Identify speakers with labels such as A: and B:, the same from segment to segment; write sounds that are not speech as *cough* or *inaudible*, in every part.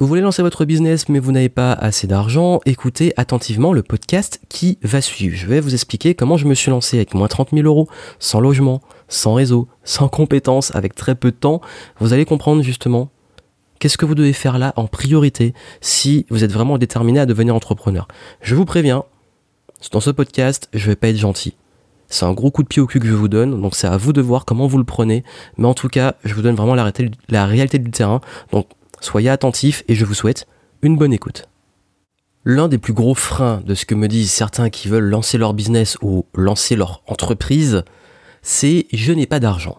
A: Vous voulez lancer votre business mais vous n'avez pas assez d'argent, écoutez attentivement le podcast qui va suivre. Je vais vous expliquer comment je me suis lancé avec moins 30 000 euros, sans logement, sans réseau, sans compétences, avec très peu de temps. Vous allez comprendre justement qu'est-ce que vous devez faire là en priorité si vous êtes vraiment déterminé à devenir entrepreneur. Je vous préviens, dans ce podcast, je vais pas être gentil. C'est un gros coup de pied au cul que je vous donne, donc c'est à vous de voir comment vous le prenez. Mais en tout cas, je vous donne vraiment la réalité, la réalité du terrain. Donc Soyez attentifs et je vous souhaite une bonne écoute. L'un des plus gros freins de ce que me disent certains qui veulent lancer leur business ou lancer leur entreprise, c'est je n'ai pas d'argent.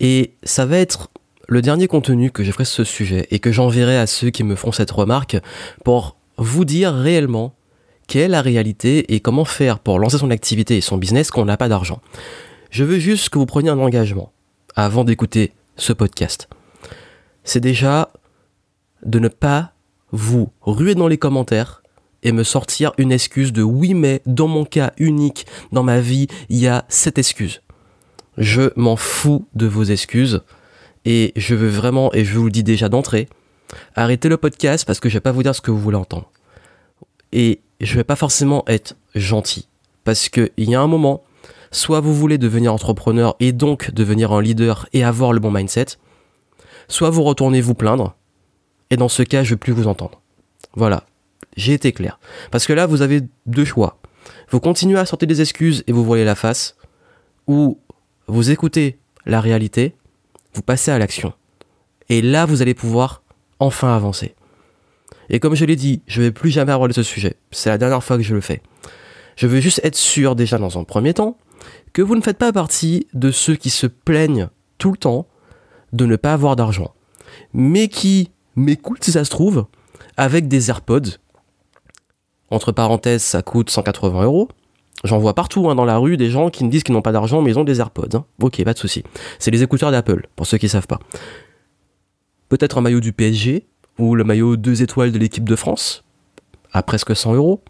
A: Et ça va être le dernier contenu que je ferai sur ce sujet et que j'enverrai à ceux qui me font cette remarque pour vous dire réellement quelle est la réalité et comment faire pour lancer son activité et son business quand on n'a pas d'argent. Je veux juste que vous preniez un engagement avant d'écouter ce podcast. C'est déjà de ne pas vous ruer dans les commentaires et me sortir une excuse de oui mais dans mon cas unique dans ma vie il y a cette excuse. Je m'en fous de vos excuses et je veux vraiment et je vous le dis déjà d'entrée arrêtez le podcast parce que je vais pas vous dire ce que vous voulez entendre. Et je vais pas forcément être gentil parce que il y a un moment soit vous voulez devenir entrepreneur et donc devenir un leader et avoir le bon mindset, soit vous retournez vous plaindre et dans ce cas, je ne veux plus vous entendre. Voilà, j'ai été clair. Parce que là, vous avez deux choix. Vous continuez à sortir des excuses et vous voyez la face, ou vous écoutez la réalité, vous passez à l'action. Et là, vous allez pouvoir enfin avancer. Et comme je l'ai dit, je ne vais plus jamais aborder ce sujet. C'est la dernière fois que je le fais. Je veux juste être sûr déjà dans un premier temps que vous ne faites pas partie de ceux qui se plaignent tout le temps de ne pas avoir d'argent, mais qui m'écoute si ça se trouve, avec des AirPods. Entre parenthèses, ça coûte 180 euros. J'en vois partout hein, dans la rue des gens qui me disent qu'ils n'ont pas d'argent mais ils ont des AirPods. Hein. Ok, pas de souci. C'est les écouteurs d'Apple, pour ceux qui ne savent pas. Peut-être un maillot du PSG, ou le maillot 2 étoiles de l'équipe de France, à presque 100 euros.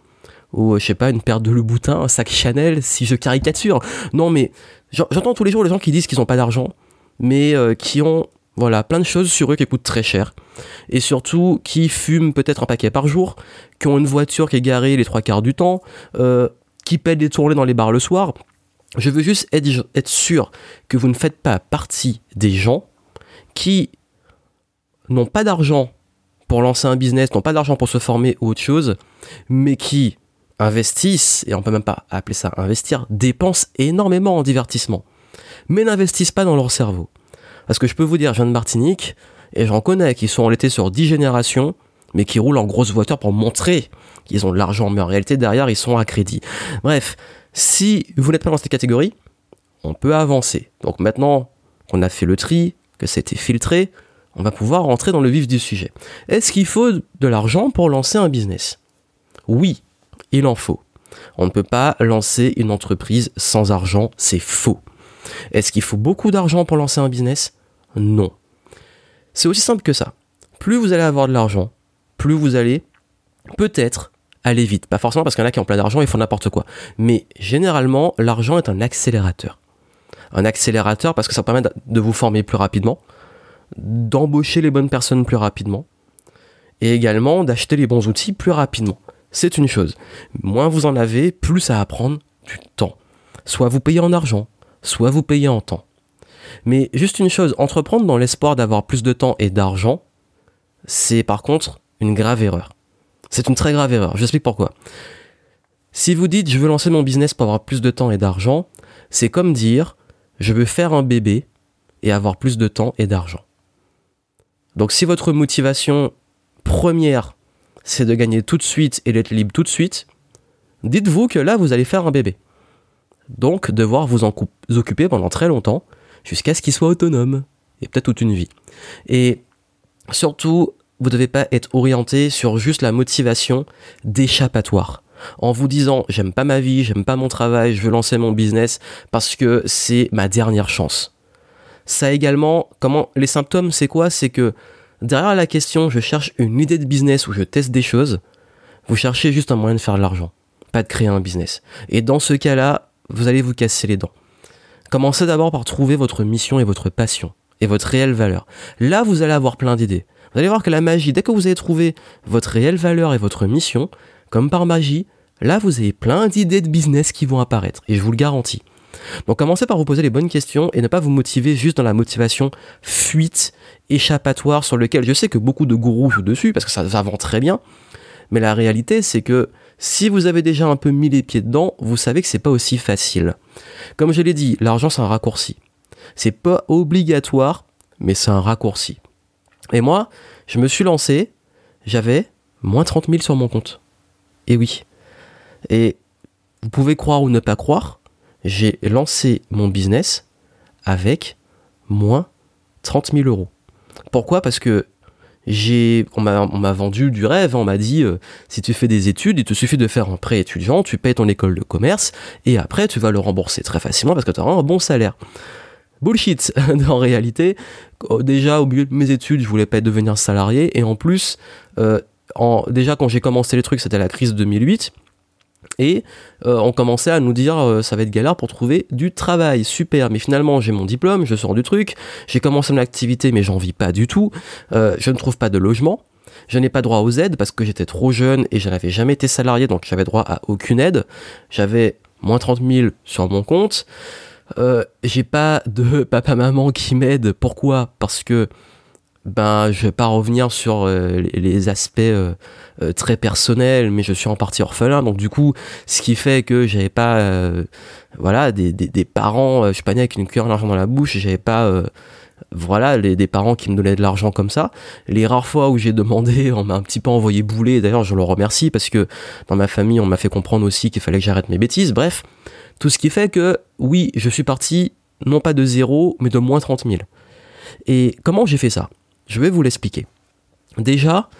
A: Ou, je sais pas, une paire de Louboutin, un sac Chanel, si je caricature. Non, mais j'entends tous les jours les gens qui disent qu'ils n'ont pas d'argent, mais euh, qui ont voilà, plein de choses sur eux qui coûtent très cher. Et surtout, qui fument peut-être un paquet par jour, qui ont une voiture qui est garée les trois quarts du temps, euh, qui paient des tournées dans les bars le soir. Je veux juste être, être sûr que vous ne faites pas partie des gens qui n'ont pas d'argent pour lancer un business, n'ont pas d'argent pour se former ou autre chose, mais qui investissent, et on peut même pas appeler ça investir, dépensent énormément en divertissement, mais n'investissent pas dans leur cerveau. Parce que je peux vous dire, je viens de Martinique, et j'en connais qui sont enlaités sur 10 générations, mais qui roulent en grosse voiture pour montrer qu'ils ont de l'argent, mais en réalité, derrière, ils sont à crédit. Bref, si vous n'êtes pas dans cette catégorie, on peut avancer. Donc maintenant qu'on a fait le tri, que c'était filtré, on va pouvoir rentrer dans le vif du sujet. Est-ce qu'il faut de l'argent pour lancer un business? Oui, il en faut. On ne peut pas lancer une entreprise sans argent, c'est faux. Est-ce qu'il faut beaucoup d'argent pour lancer un business? Non. C'est aussi simple que ça. Plus vous allez avoir de l'argent, plus vous allez peut-être aller vite. Pas forcément parce qu'il y en a qui ont plein d'argent et font n'importe quoi. Mais généralement, l'argent est un accélérateur. Un accélérateur parce que ça permet de vous former plus rapidement, d'embaucher les bonnes personnes plus rapidement, et également d'acheter les bons outils plus rapidement. C'est une chose. Moins vous en avez, plus ça va prendre du temps. Soit vous payez en argent, soit vous payez en temps. Mais juste une chose, entreprendre dans l'espoir d'avoir plus de temps et d'argent, c'est par contre une grave erreur. C'est une très grave erreur. Je explique pourquoi. Si vous dites je veux lancer mon business pour avoir plus de temps et d'argent, c'est comme dire je veux faire un bébé et avoir plus de temps et d'argent. Donc si votre motivation première c'est de gagner tout de suite et d'être libre tout de suite, dites-vous que là vous allez faire un bébé. Donc devoir vous en occuper pendant très longtemps jusqu'à ce qu'il soit autonome, et peut-être toute une vie. Et surtout, vous ne devez pas être orienté sur juste la motivation d'échappatoire. En vous disant j'aime pas ma vie, j'aime pas mon travail, je veux lancer mon business parce que c'est ma dernière chance. Ça également, comment les symptômes, c'est quoi? C'est que derrière la question je cherche une idée de business où je teste des choses, vous cherchez juste un moyen de faire de l'argent, pas de créer un business. Et dans ce cas-là, vous allez vous casser les dents. Commencez d'abord par trouver votre mission et votre passion et votre réelle valeur. Là, vous allez avoir plein d'idées. Vous allez voir que la magie, dès que vous avez trouvé votre réelle valeur et votre mission, comme par magie, là vous avez plein d'idées de business qui vont apparaître, et je vous le garantis. Donc commencez par vous poser les bonnes questions et ne pas vous motiver juste dans la motivation fuite, échappatoire, sur lequel je sais que beaucoup de gourous jouent dessus, parce que ça, ça très bien, mais la réalité c'est que si vous avez déjà un peu mis les pieds dedans, vous savez que c'est pas aussi facile. Comme je l'ai dit, l'argent c'est un raccourci. C'est pas obligatoire, mais c'est un raccourci. Et moi, je me suis lancé, j'avais moins 30 000 sur mon compte. Et oui. Et vous pouvez croire ou ne pas croire, j'ai lancé mon business avec moins 30 000 euros. Pourquoi? Parce que j'ai, on m'a vendu du rêve, on m'a dit, euh, si tu fais des études, il te suffit de faire un prêt étudiant, tu payes ton école de commerce, et après tu vas le rembourser très facilement parce que tu auras un bon salaire. Bullshit, *laughs* en réalité, déjà au milieu de mes études, je voulais pas devenir salarié, et en plus, euh, en, déjà quand j'ai commencé les trucs, c'était la crise 2008, et euh, on commençait à nous dire euh, ça va être galère pour trouver du travail. Super, mais finalement j'ai mon diplôme, je sors du truc, j'ai commencé mon activité mais j'en vis pas du tout, euh, je ne trouve pas de logement, je n'ai pas droit aux aides parce que j'étais trop jeune et je n'avais jamais été salarié donc j'avais droit à aucune aide, j'avais moins 30 000 sur mon compte, j'ai pas de *laughs* papa-maman qui m'aide, pourquoi? Parce que ben je vais pas revenir sur euh, les aspects euh, euh, très personnels mais je suis en partie orphelin. Donc du coup ce qui fait que j'avais pas voilà des, des, parents je suis pas né avec une cuillère d'argent dans la bouche j'avais pas voilà les, des parents qui me donnaient de l'argent comme ça. Les rares fois où j'ai demandé *laughs* on m'a un petit peu envoyé bouler d'ailleurs je le remercie parce que dans ma famille on m'a fait comprendre aussi qu'il fallait que j'arrête mes bêtises. Bref tout ce qui fait que oui je suis parti non pas de zéro mais de moins 30 000 et comment j'ai fait ça? Je vais vous l'expliquer. Déjà,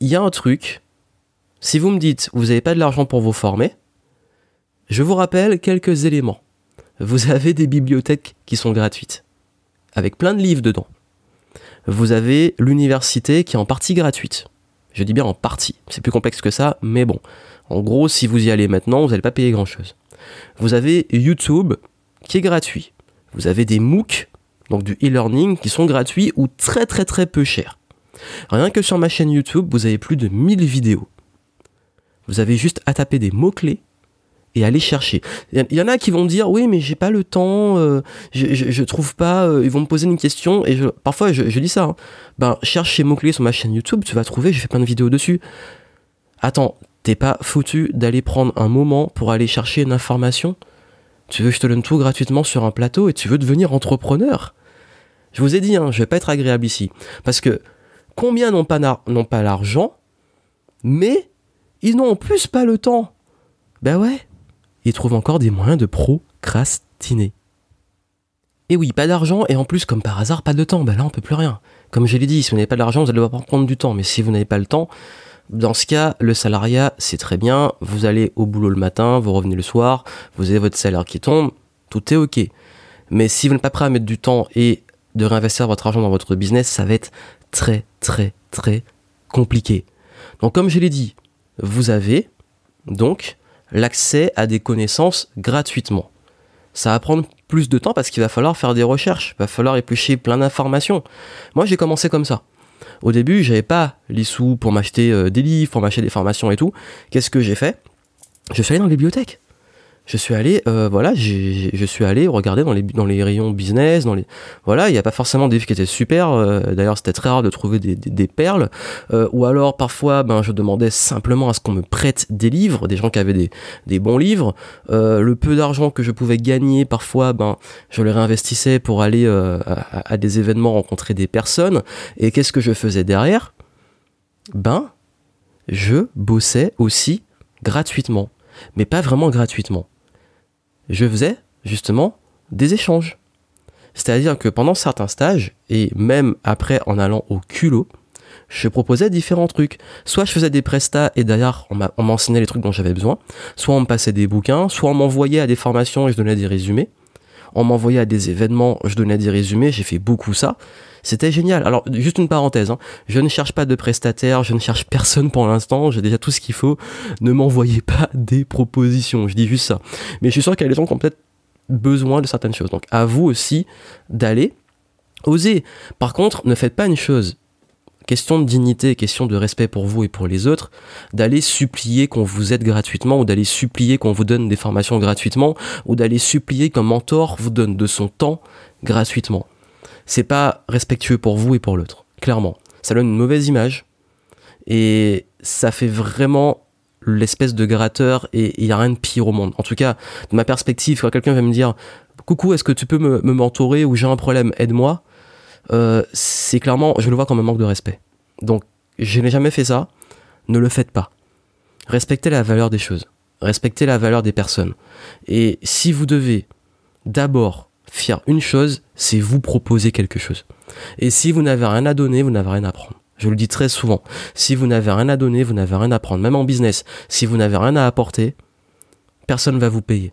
A: il y a un truc. Si vous me dites vous n'avez pas de l'argent pour vous former, je vous rappelle quelques éléments. Vous avez des bibliothèques qui sont gratuites, avec plein de livres dedans. Vous avez l'université qui est en partie gratuite. Je dis bien en partie. C'est plus complexe que ça, mais bon. En gros, si vous y allez maintenant, vous n'allez pas payer grand-chose. Vous avez YouTube qui est gratuit. Vous avez des MOOC donc du e-learning, qui sont gratuits ou très très très peu chers. Rien que sur ma chaîne YouTube, vous avez plus de 1000 vidéos. Vous avez juste à taper des mots-clés et aller chercher. Il y en a qui vont dire oui mais j'ai pas le temps, euh, je, je, trouve pas, euh, ils vont me poser une question et parfois je, dis ça. Hein. Ben cherche ces mots-clés sur ma chaîne YouTube, tu vas trouver, je fais plein de vidéos dessus. Attends, t'es pas foutu d'aller prendre un moment pour aller chercher une information? Tu veux que je te donne tout gratuitement sur un plateau et tu veux devenir entrepreneur? Je vous ai dit, hein, je vais pas être agréable ici. Parce que combien n'ont pas, l'argent, mais ils n'ont en plus pas le temps Ben ouais, ils trouvent encore des moyens de procrastiner. Et oui, pas d'argent, et en plus, comme par hasard, pas de temps. Ben là, on peut plus rien. Comme je l'ai dit, si vous n'avez pas d'argent, vous allez devoir prendre du temps. Mais si vous n'avez pas le temps, dans ce cas, le salariat, c'est très bien. Vous allez au boulot le matin, vous revenez le soir, vous avez votre salaire qui tombe, tout est ok. Mais si vous n'êtes pas prêt à mettre du temps et de réinvestir votre argent dans votre business, ça va être très, très, très compliqué. Donc, comme je l'ai dit, vous avez donc l'accès à des connaissances gratuitement. Ça va prendre plus de temps parce qu'il va falloir faire des recherches, il va falloir éplucher plein d'informations. Moi, j'ai commencé comme ça. Au début, j'avais pas les sous pour m'acheter euh, des livres, pour m'acheter des formations et tout. Qu'est-ce que j'ai fait? Je suis allé dans la bibliothèque je suis allé, euh, voilà, je suis allé regarder dans les, dans les rayons business, dans les, voilà, il n'y a pas forcément des livres qui étaient super. Euh, d'ailleurs, c'était très rare de trouver des, des, perles. Euh, ou alors, parfois, ben, je demandais simplement à ce qu'on me prête des livres, des gens qui avaient des, des bons livres. le peu d'argent que je pouvais gagner, parfois, ben, je le réinvestissais pour aller à, à des événements, rencontrer des personnes. Et qu'est-ce que je faisais derrière? Ben, je bossais aussi gratuitement, mais pas vraiment gratuitement je faisais justement des échanges. C'est-à-dire que pendant certains stages, et même après en allant au culot, je proposais différents trucs. Soit je faisais des prestats et derrière on m'enseignait les trucs dont j'avais besoin, soit on me passait des bouquins, soit on m'envoyait à des formations et je donnais des résumés. On m'envoyait à des événements, je donnais des résumés, j'ai fait beaucoup ça. C'était génial. Alors, juste une parenthèse, hein. je ne cherche pas de prestataire, je ne cherche personne pour l'instant, j'ai déjà tout ce qu'il faut. Ne m'envoyez pas *laughs* des propositions, je dis juste ça. Mais je suis sûr qu'il y a des gens qui ont peut-être besoin de certaines choses. Donc, à vous aussi d'aller oser. Par contre, ne faites pas une chose question de dignité, question de respect pour vous et pour les autres, d'aller supplier qu'on vous aide gratuitement ou d'aller supplier qu'on vous donne des formations gratuitement ou d'aller supplier qu'un mentor vous donne de son temps gratuitement. C'est pas respectueux pour vous et pour l'autre, clairement. Ça donne une mauvaise image et ça fait vraiment l'espèce de gratteur et il n'y a rien de pire au monde. En tout cas, de ma perspective, quand quelqu'un va me dire Coucou, est-ce que tu peux me, mentorer ou j'ai un problème, aide-moi euh, c'est clairement, je le vois comme un manque de respect. Donc, je n'ai jamais fait ça, ne le faites pas. Respectez la valeur des choses, respectez la valeur des personnes. Et si vous devez d'abord faire une chose, c'est vous proposer quelque chose. Et si vous n'avez rien à donner, vous n'avez rien à prendre. Je le dis très souvent. Si vous n'avez rien à donner, vous n'avez rien à prendre. Même en business, si vous n'avez rien à apporter, personne ne va vous payer.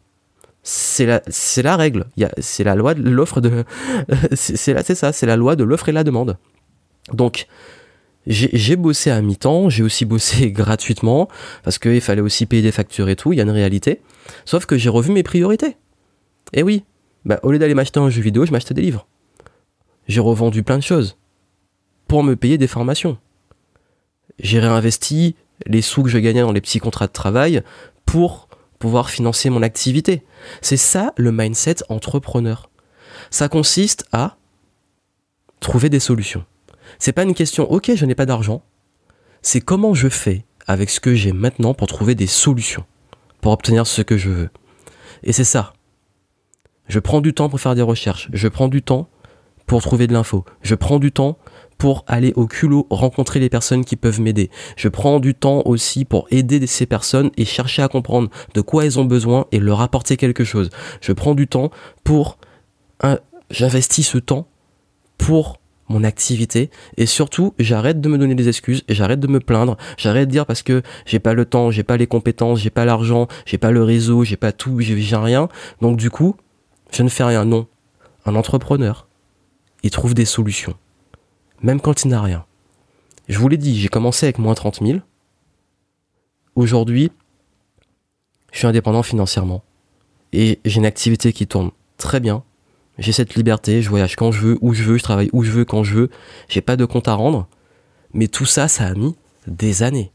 A: C'est la, c'est la règle. C'est la loi de l'offre de. *laughs* c'est, c'est ça, c'est la loi de l'offre et la demande. Donc, j'ai, bossé à mi-temps, j'ai aussi bossé *laughs* gratuitement, parce qu'il fallait aussi payer des factures et tout, il y a une réalité. Sauf que j'ai revu mes priorités. Et oui, bah, au lieu d'aller m'acheter un jeu vidéo, je m'achetais des livres. J'ai revendu plein de choses pour me payer des formations. J'ai réinvesti les sous que je gagnais dans les petits contrats de travail pour pouvoir financer mon activité. C'est ça le mindset entrepreneur. Ça consiste à trouver des solutions. C'est pas une question OK, je n'ai pas d'argent. C'est comment je fais avec ce que j'ai maintenant pour trouver des solutions pour obtenir ce que je veux. Et c'est ça. Je prends du temps pour faire des recherches, je prends du temps pour trouver de l'info, je prends du temps pour aller au culot rencontrer les personnes qui peuvent m'aider. Je prends du temps aussi pour aider ces personnes et chercher à comprendre de quoi elles ont besoin et leur apporter quelque chose. Je prends du temps pour... J'investis ce temps pour mon activité et surtout j'arrête de me donner des excuses j'arrête de me plaindre j'arrête de dire parce que j'ai pas le temps j'ai pas les compétences j'ai pas l'argent j'ai pas le réseau j'ai pas tout j'ai rien donc du coup je ne fais rien non un entrepreneur il trouve des solutions même quand il n'a rien. Je vous l'ai dit, j'ai commencé avec moins 30 000. Aujourd'hui, je suis indépendant financièrement. Et j'ai une activité qui tourne très bien. J'ai cette liberté, je voyage quand je veux, où je veux, je travaille où je veux, quand je veux. J'ai pas de compte à rendre. Mais tout ça, ça a mis des années.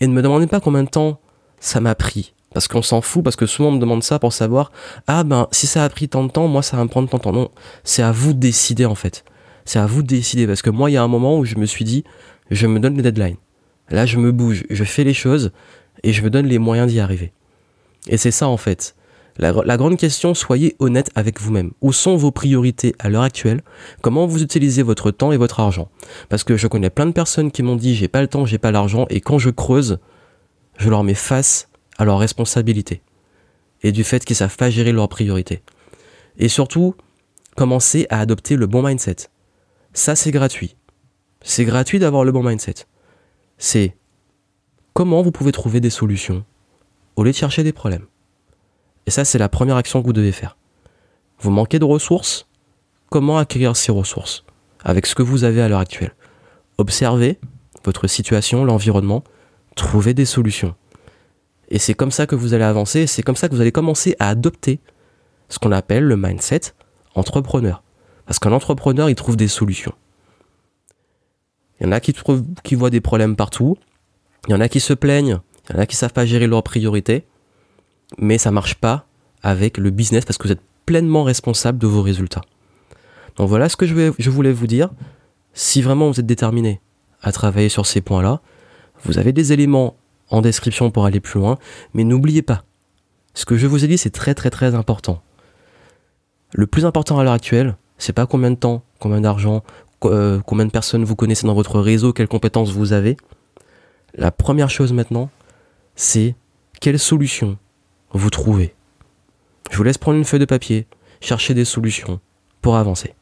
A: Et ne me demandez pas combien de temps ça m'a pris. Parce qu'on s'en fout, parce que souvent on me demande ça pour savoir, ah ben si ça a pris tant de temps, moi ça va me prendre tant de temps. Non, c'est à vous de décider en fait. C'est à vous de décider. Parce que moi, il y a un moment où je me suis dit, je me donne les deadlines. Là, je me bouge, je fais les choses et je me donne les moyens d'y arriver. Et c'est ça, en fait. La, grande question, soyez honnête avec vous-même. Où sont vos priorités à l'heure actuelle? Comment vous utilisez votre temps et votre argent? Parce que je connais plein de personnes qui m'ont dit j'ai pas le temps, j'ai pas l'argent, et quand je creuse, je leur mets face à leurs responsabilités et du fait qu'ils savent pas gérer leurs priorités. Et surtout, commencez à adopter le bon mindset. Ça, c'est gratuit. C'est gratuit d'avoir le bon mindset. C'est comment vous pouvez trouver des solutions au lieu de chercher des problèmes. Et ça, c'est la première action que vous devez faire. Vous manquez de ressources Comment acquérir ces ressources avec ce que vous avez à l'heure actuelle? Observez votre situation, l'environnement, trouvez des solutions. Et c'est comme ça que vous allez avancer, c'est comme ça que vous allez commencer à adopter ce qu'on appelle le mindset entrepreneur. Parce qu'un entrepreneur, il trouve des solutions. Il y en a qui, voient des problèmes partout. Il y en a qui se plaignent. Il y en a qui savent pas gérer leurs priorités. Mais ça marche pas avec le business parce que vous êtes pleinement responsable de vos résultats. Donc voilà ce que je voulais vous dire. Si vraiment vous êtes déterminé à travailler sur ces points-là, vous avez des éléments en description pour aller plus loin. Mais n'oubliez pas, ce que je vous ai dit, c'est très très très important. Le plus important à l'heure actuelle, c'est pas combien de temps, combien d'argent, euh, combien de personnes vous connaissez dans votre réseau, quelles compétences vous avez. La première chose maintenant, c'est quelle solution vous trouvez. Je vous laisse prendre une feuille de papier, chercher des solutions pour avancer.